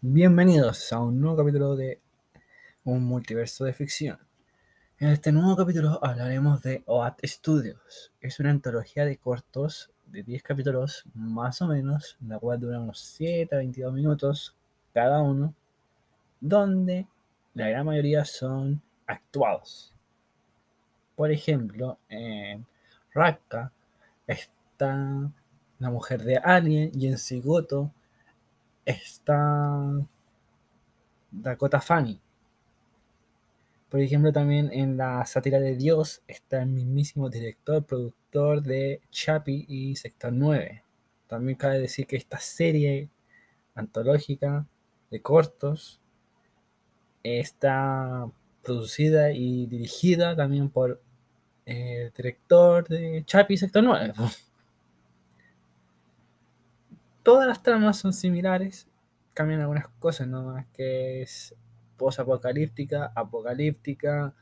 Bienvenidos a un nuevo capítulo de Un multiverso de ficción. En este nuevo capítulo hablaremos de OAT Studios. Es una antología de cortos de 10 capítulos más o menos, la cual dura unos 7 a 22 minutos cada uno, donde la gran mayoría son actuados. Por ejemplo, en Raka está la mujer de Alien y en Sigoto está Dakota Fanny. Por ejemplo, también en la sátira de Dios está el mismísimo director, productor de Chappie y Sector 9. También cabe decir que esta serie antológica de cortos está producida y dirigida también por el director de Chappie y Sector 9. Todas las tramas son similares, cambian algunas cosas nomás, que es post-apocalíptica, apocalíptica,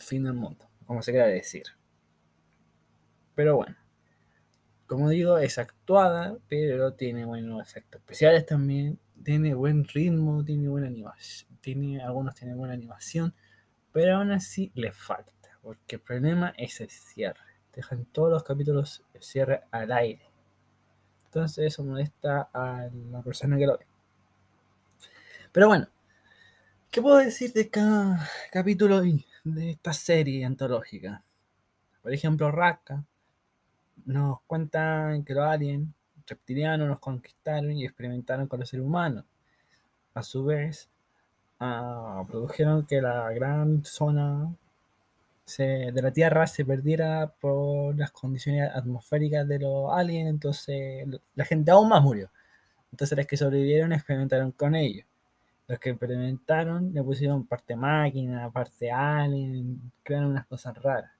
fin del mundo, como se quiera decir. Pero bueno, como digo, es actuada, pero tiene buenos efectos especiales también, tiene buen ritmo, tiene buena animación, tiene, algunos tienen buena animación, pero aún así le falta, porque el problema es el cierre. Dejan todos los capítulos el cierre al aire. Entonces eso molesta a la persona que lo ve. Pero bueno, ¿qué puedo decir de cada capítulo de esta serie antológica? Por ejemplo, Raka nos cuentan que los aliens reptilianos nos conquistaron y experimentaron con los seres humanos. A su vez, uh, produjeron que la gran zona de la Tierra se perdiera por las condiciones atmosféricas de los aliens, entonces la gente aún más murió. Entonces los que sobrevivieron experimentaron con ellos. Los que experimentaron le pusieron parte máquina, parte alien, crearon unas cosas raras.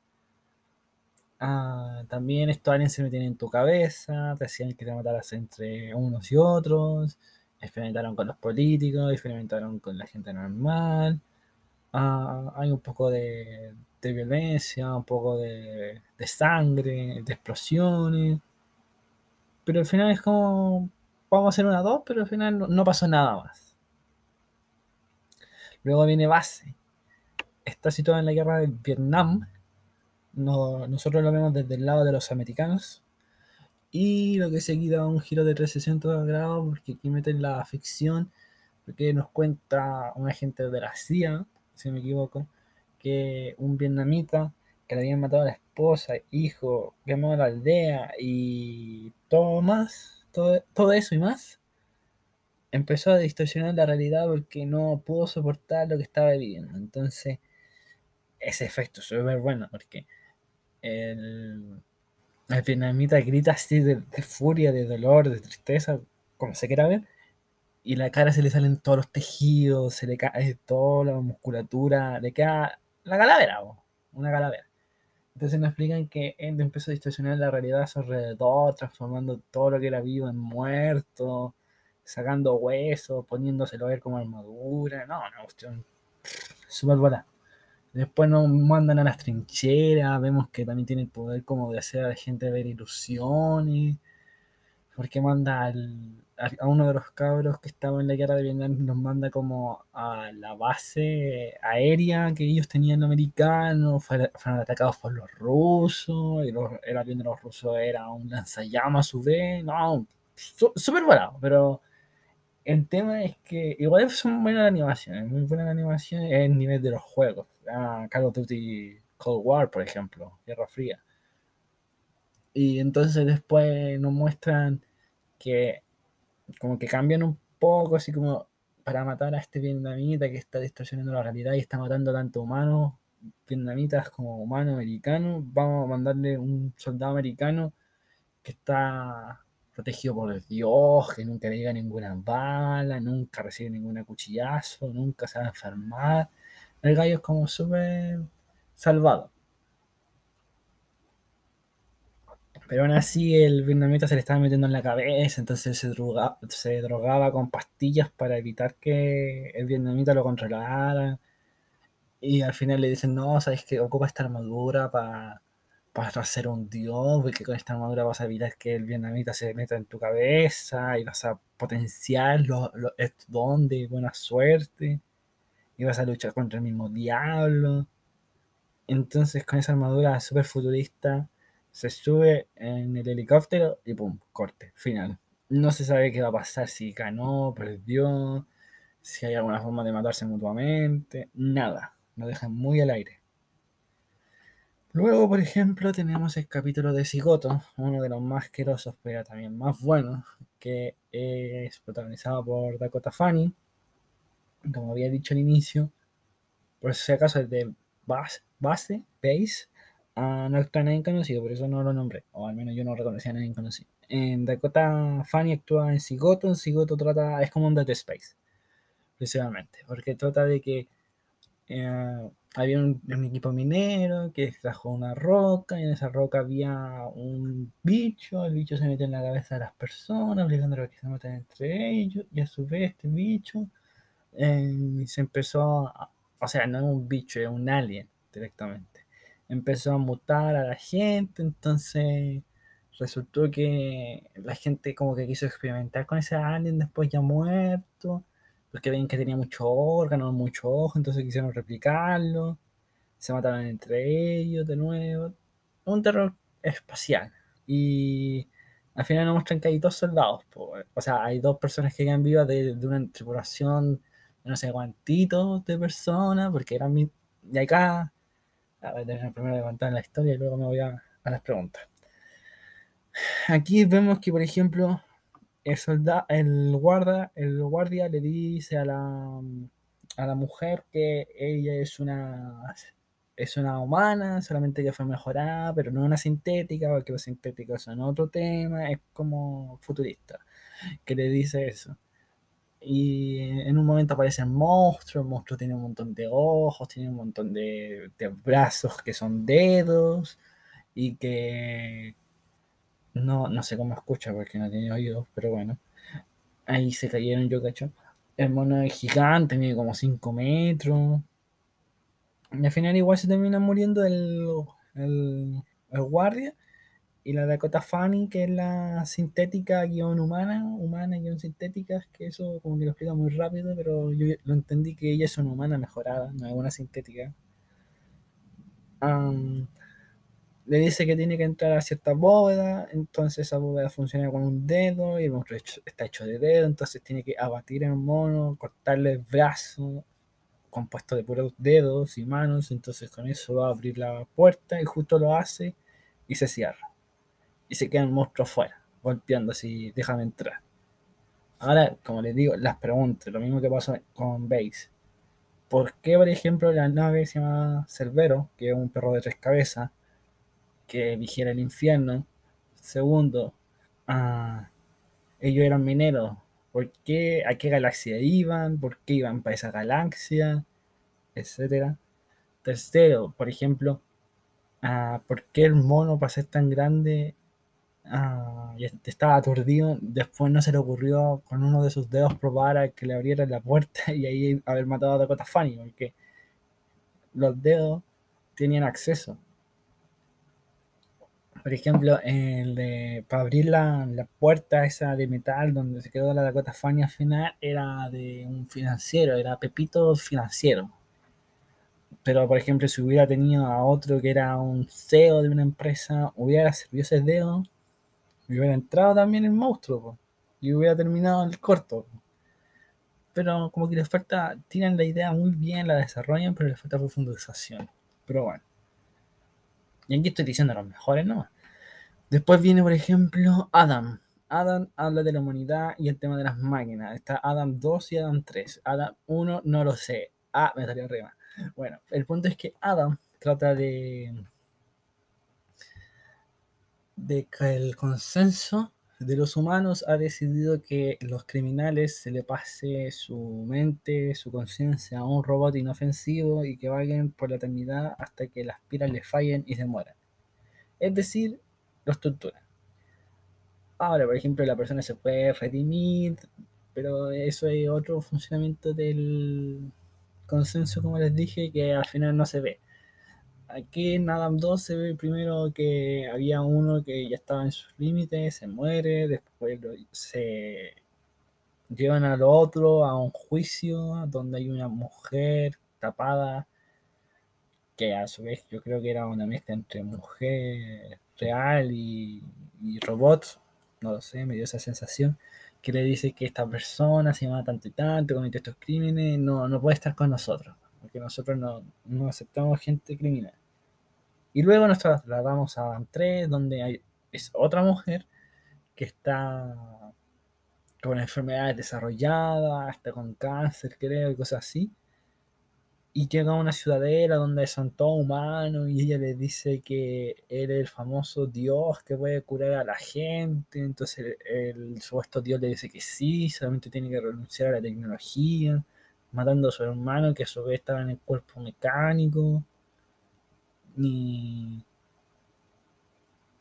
Ah, también estos aliens se metían en tu cabeza, te hacían que te mataras entre unos y otros, experimentaron con los políticos, experimentaron con la gente normal. Ah, hay un poco de, violencia, un poco de, sangre, de explosiones. Pero al final es como, vamos a hacer una dos, pero al final no, pasó nada más. Luego viene base. Está situada en la guerra de Vietnam. No, nosotros lo vemos desde el lado de los americanos. Y lo que seguí da un giro de 360 grados porque aquí meten la ficción, porque nos cuenta un agente de la CIA, si me equivoco, que un vietnamita que le habían matado a la esposa, hijo, quemó la aldea y todo más, todo, todo eso y más, empezó a distorsionar la realidad porque no pudo soportar lo que estaba viviendo. Entonces, ese efecto es súper bueno porque el, el vietnamita grita así de, de, furia, de dolor, de tristeza, como se quiera ver, y la cara se le salen todos los tejidos, se le cae toda la musculatura, le queda la calavera, una calavera. Entonces nos explican que él empezó a distorsionar la realidad a su alrededor, transformando todo lo que era vivo en muerto, sacando huesos, poniéndoselo a ver como armadura. No, una cuestión súper buena. Después nos mandan a las trincheras, vemos que también tiene el poder como de hacer a la gente ver ilusiones, porque manda al, a uno de los cabros que estaba en la guerra de Vietnam, nos manda como a la base aérea que ellos tenían americanos, fueron, atacados por los rusos, y los, el avión de los rusos era un lanzallamas a su vez, no, súper volado, pero el tema es que igual son buenas animaciones, muy buenas animaciones en el nivel de los juegos. Ah, Call of Duty Cold War, por ejemplo, Guerra Fría. Y entonces después nos muestran que como que cambian un poco, así como para matar a este vietnamita que está distorsionando la realidad y está matando tanto humanos vietnamitas como humanos americanos. Vamos a mandarle un soldado americano que está protegido por Dios, que nunca le llega ninguna bala, nunca recibe ningún cuchillazo, nunca se va a enfermar. El gallo es como súper salvado. Pero aún así el vietnamita se le estaba metiendo en la cabeza, entonces se drogaba, se drogaba con pastillas para evitar que el vietnamita lo controlara. Y al final le dicen, no, sabes que ocupa esta armadura para vas a ser un dios, porque con esta armadura vas a evitar que el vietnamita se meta en tu cabeza y vas a potenciar los, los don de buena suerte y vas a luchar contra el mismo diablo. Entonces con esa armadura super futurista se sube en el helicóptero y pum, corte, final. No se sabe qué va a pasar, si ganó, perdió, si hay alguna forma de matarse mutuamente, nada, lo dejan muy al aire. Luego, por ejemplo, tenemos el capítulo de Cigoto, uno de los más asquerosos, pero también más buenos, que es protagonizado por Dakota Fanning, como había dicho al inicio, por si acaso es de base, base base, no está nadie conocido, por eso no lo nombré, o al menos yo no reconocía a nadie conocido. En Dakota Fanny actúa en Cigoto, en Cigoto trata, es como un Dead Space, principalmente, porque trata de que eh, había un, equipo minero que trajo una roca y en esa roca había un bicho, el bicho se mete en la cabeza de las personas, obligando a que se maten entre ellos y a su vez este bicho eh, se empezó, o sea, no es un bicho, es un alien directamente. Empezó a mutar a la gente, entonces resultó que la gente como que quiso experimentar con ese alien después ya muerto, porque ven que tenía mucho órgano, mucho ojo, entonces quisieron replicarlo, se mataron entre ellos de nuevo, un terror espacial. Y al final nos muestran que hay dos soldados, o sea, hay dos personas que quedan vivas de, de una tripulación no sé cuántitos de personas, porque eran. Y acá, a ver, tener primero de contar la historia y luego me voy a, a las preguntas. Aquí vemos que, por ejemplo, el soldado, el guarda, el guardia le dice a la, a la mujer que ella es una es una humana, solamente que fue mejorada, pero no una sintética, porque los sintéticos son otro tema, es como futurista, que le dice eso. Y en un momento aparece el monstruo, el monstruo tiene un montón de ojos, tiene un montón de, de brazos que son dedos, y que no, no sé cómo escucha porque no tiene oídos, pero bueno. Ahí se cayeron, yo cacho. El mono es gigante, mide como 5 metros. Y al final igual se termina muriendo el, el, el guardia. Y la Dakota Fanny, que es la sintética guion humana, humana guion sintética, que eso como que lo explica muy rápido, pero yo lo entendí que ella es una humana mejorada, no es una sintética. Le dice que tiene que entrar a cierta bóveda, entonces esa bóveda funciona con un dedo y el monstruo está hecho de dedo, entonces tiene que abatir el mono, cortarle el brazo, compuesto de puros dedos y manos, entonces con eso va a abrir la puerta y justo lo hace y se cierra. Y se queda el monstruo afuera, golpeando así, déjame entrar. Ahora, como les digo, las preguntas, lo mismo que pasó con Base. ¿Por qué, por ejemplo, la nave se llama Cerbero, que es un perro de tres cabezas, que vigiera el infierno. Segundo, ah, ellos eran mineros. ¿Por qué? ¿A qué galaxia iban? ¿Por qué iban para esa galaxia? Etcétera. Tercero, por ejemplo, ah, ¿por qué el mono para ser tan grande ah, estaba aturdido? Después no se le ocurrió con uno de sus dedos probar a que le abriera la puerta y ahí haber matado a Dakota Fanny, porque los dedos tenían acceso por ejemplo, el de, para abrir la, la, puerta esa de metal donde se quedó la Dakota Fanny al final era de un financiero, era Pepito financiero. Pero, por ejemplo, si hubiera tenido a otro que era un CEO de una empresa, hubiera servido ese dedo y hubiera entrado también el monstruo y hubiera terminado el corto. Pero como que les falta, tienen la idea muy bien, la desarrollan, pero les falta profundización. Pero bueno. Y aquí estoy diciendo los mejores nomás. Después viene, por ejemplo, Adam. Adam habla de la humanidad y el tema de las máquinas. Está Adam 2 y Adam 3. Adam 1 no lo sé. Ah, me salió arriba. Bueno, el punto es que Adam trata de de que el consenso de los humanos ha decidido que los criminales se le pase su mente, su conciencia a un robot inofensivo y que vayan por la eternidad hasta que las piras le fallen y se mueran. Es decir, los torturan. Ahora, por ejemplo, la persona se puede redimir, pero eso es otro funcionamiento del consenso, como les dije, que al final no se ve. Aquí en Adam 2 se ve primero que había uno que ya estaba en sus límites, se muere, después se llevan al otro a un juicio donde hay una mujer tapada que a su vez yo creo que era una mezcla entre mujer real y, y robot, no lo sé, me dio esa sensación, que le dice que esta persona se llama tanto y tanto, cometió estos crímenes, no, no puede estar con nosotros, porque nosotros no, no aceptamos gente criminal. Y luego nos trasladamos a Adam 3, donde hay, es otra mujer que está con enfermedades desarrolladas, hasta con cáncer, creo, y cosas así. Y llega a una ciudadela donde son todos humanos y ella le dice que él es el famoso Dios que puede curar a la gente. Entonces el, el supuesto Dios le dice que sí, solamente tiene que renunciar a la tecnología, matando a su hermano que a su vez estaba en el cuerpo mecánico. Y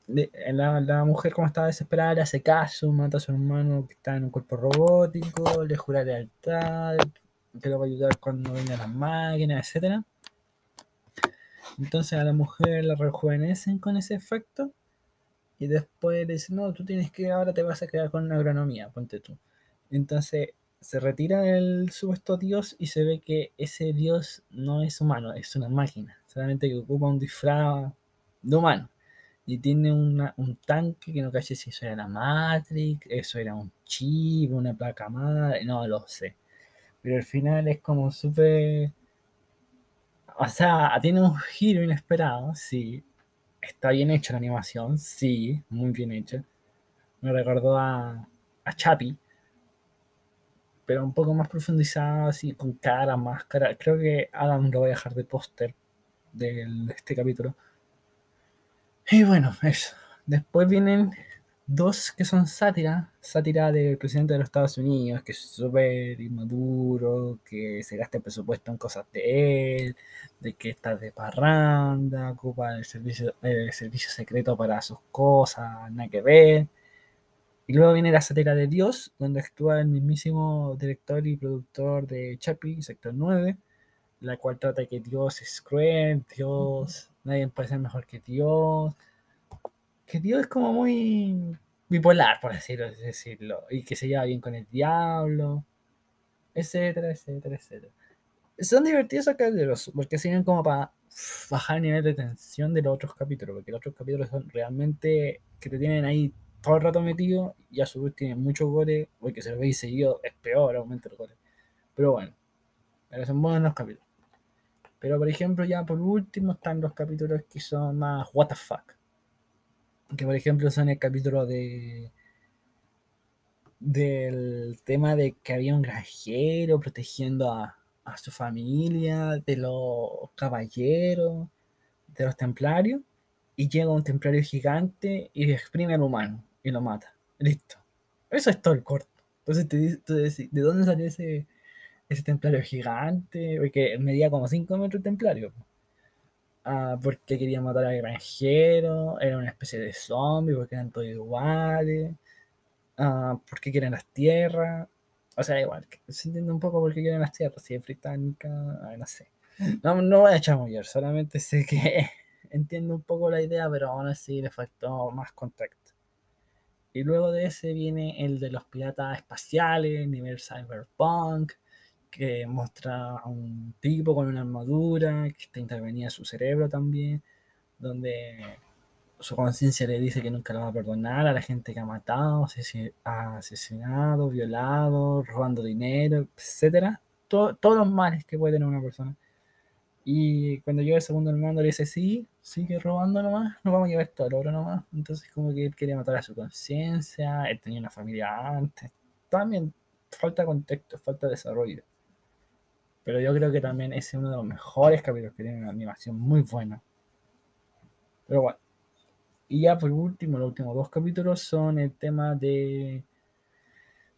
la, la, mujer como estaba desesperada le hace caso, mata a su hermano que está en un cuerpo robótico, le jura lealtad, que lo va a ayudar cuando vengan las máquinas, etc. Entonces a la mujer la rejuvenecen con ese efecto y después le dicen, no, tú tienes que, ahora te vas a quedar con una agronomía, ponte tú. Entonces se retira el supuesto dios y se ve que ese dios no es humano, es una máquina, solamente que ocupa un disfraz de humano y tiene una, un tanque que no caché si eso era la Matrix, eso era un chip, una placa madre, no lo sé. Pero al final es como súper... O sea, tiene un giro inesperado, sí. Está bien hecha la animación, sí, muy bien hecha. Me recordó a, a Chapi, pero un poco más profundizada, así, con cara, máscara. Creo que Adam lo voy a dejar de póster de este capítulo y bueno, eso. Después vienen dos que son sátira, sátira del presidente de los Estados Unidos, que es súper inmaduro, que se gasta el presupuesto en cosas de él, de que está de parranda, ocupa el servicio, el servicio secreto para sus cosas, nada que ver. Y luego viene la sátira de Dios, donde actúa el mismísimo director y productor de Chappie, Sector 9, la cual trata que Dios es cruel, Dios nadie puede ser mejor que Dios. Que Dios es como muy bipolar, por decirlo, decirlo, y que se lleva bien con el diablo, etcétera, etcétera, etcétera. Son divertidos acá los porque sirven como para bajar el nivel de tensión de los otros capítulos, porque los otros capítulos son realmente que te tienen ahí todo el rato metido y a su vez tienen mucho gore, porque se lo veis seguido, es peor, aumenta el gore. Pero bueno, pero son buenos los capítulos. Pero por ejemplo, ya por último están los capítulos que son más what the fuck. Que por ejemplo son el capítulo de del tema de que había un granjero protegiendo a, a su familia, de los caballeros, de los templarios, y llega un templario gigante y exprime al humano y lo mata. Listo. Eso es todo el corto. Entonces te, decís, ¿de dónde salió ese, ese templario gigante, porque medía como 5 metros el templario. Ah, porque quería matar al granjero, era una especie de zombie, porque eran todos iguales, ah, porque quieren las tierras, o sea, igual, se entiende un poco por qué quieren las tierras, si es británica, no sé. No, no voy a chamullar, solamente sé que entiendo un poco la idea, pero aún así le faltó más contacto. Y luego de ese viene el de los piratas espaciales, nivel cyberpunk, que muestra a un tipo con una armadura, que está intervenida su cerebro también, donde su conciencia le dice que nunca lo va a perdonar a la gente que ha matado, asesinado, violado, robando dinero, etc. todos los males que puede tener una persona. Y cuando llega el segundo hermano le dice, sí, sigue robando nomás, no vamos a llevar esto al oro nomás. Entonces como que él quería matar a su conciencia, él tenía una familia antes. También falta contexto, falta desarrollo. Pero yo creo que también es uno de los mejores capítulos que tiene una animación muy buena. Pero bueno. Y ya por último, los últimos dos capítulos son el tema de,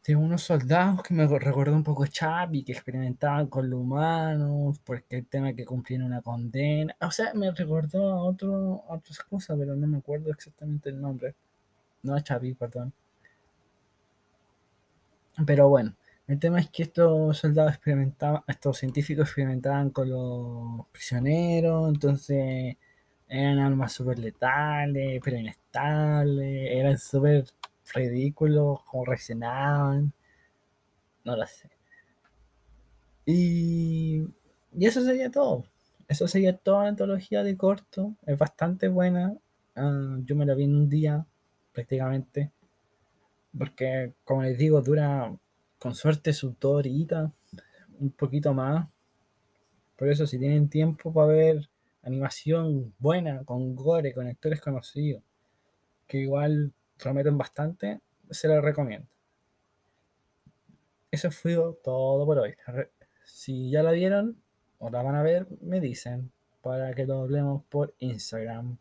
de unos soldados que me recuerda un poco a Chapi, que experimentaban con lo humano, porque el tema que cumplían una condena. O sea, me recordó a, otro, a otras cosas, pero no me acuerdo exactamente el nombre. No a Chapi, perdón. Pero bueno, El tema es que estos soldados experimentaban, estos científicos experimentaban con los prisioneros, entonces eran armas súper letales, pero inestables, eran súper ridículos, cómo reaccionaban, no lo sé. Y, y eso sería todo. Eso sería toda la antología de corto. Es bastante buena. Ah, yo me la vi en un día, prácticamente. Porque, como les digo, dura con suerte sus dos horitas, un poquito más. Por eso, si tienen tiempo para ver animación buena, con gore, con actores conocidos, que igual prometen bastante, se la recomiendo. Eso fue todo por hoy. Si ya la vieron o la van a ver, me dicen para que lo hablemos por Instagram.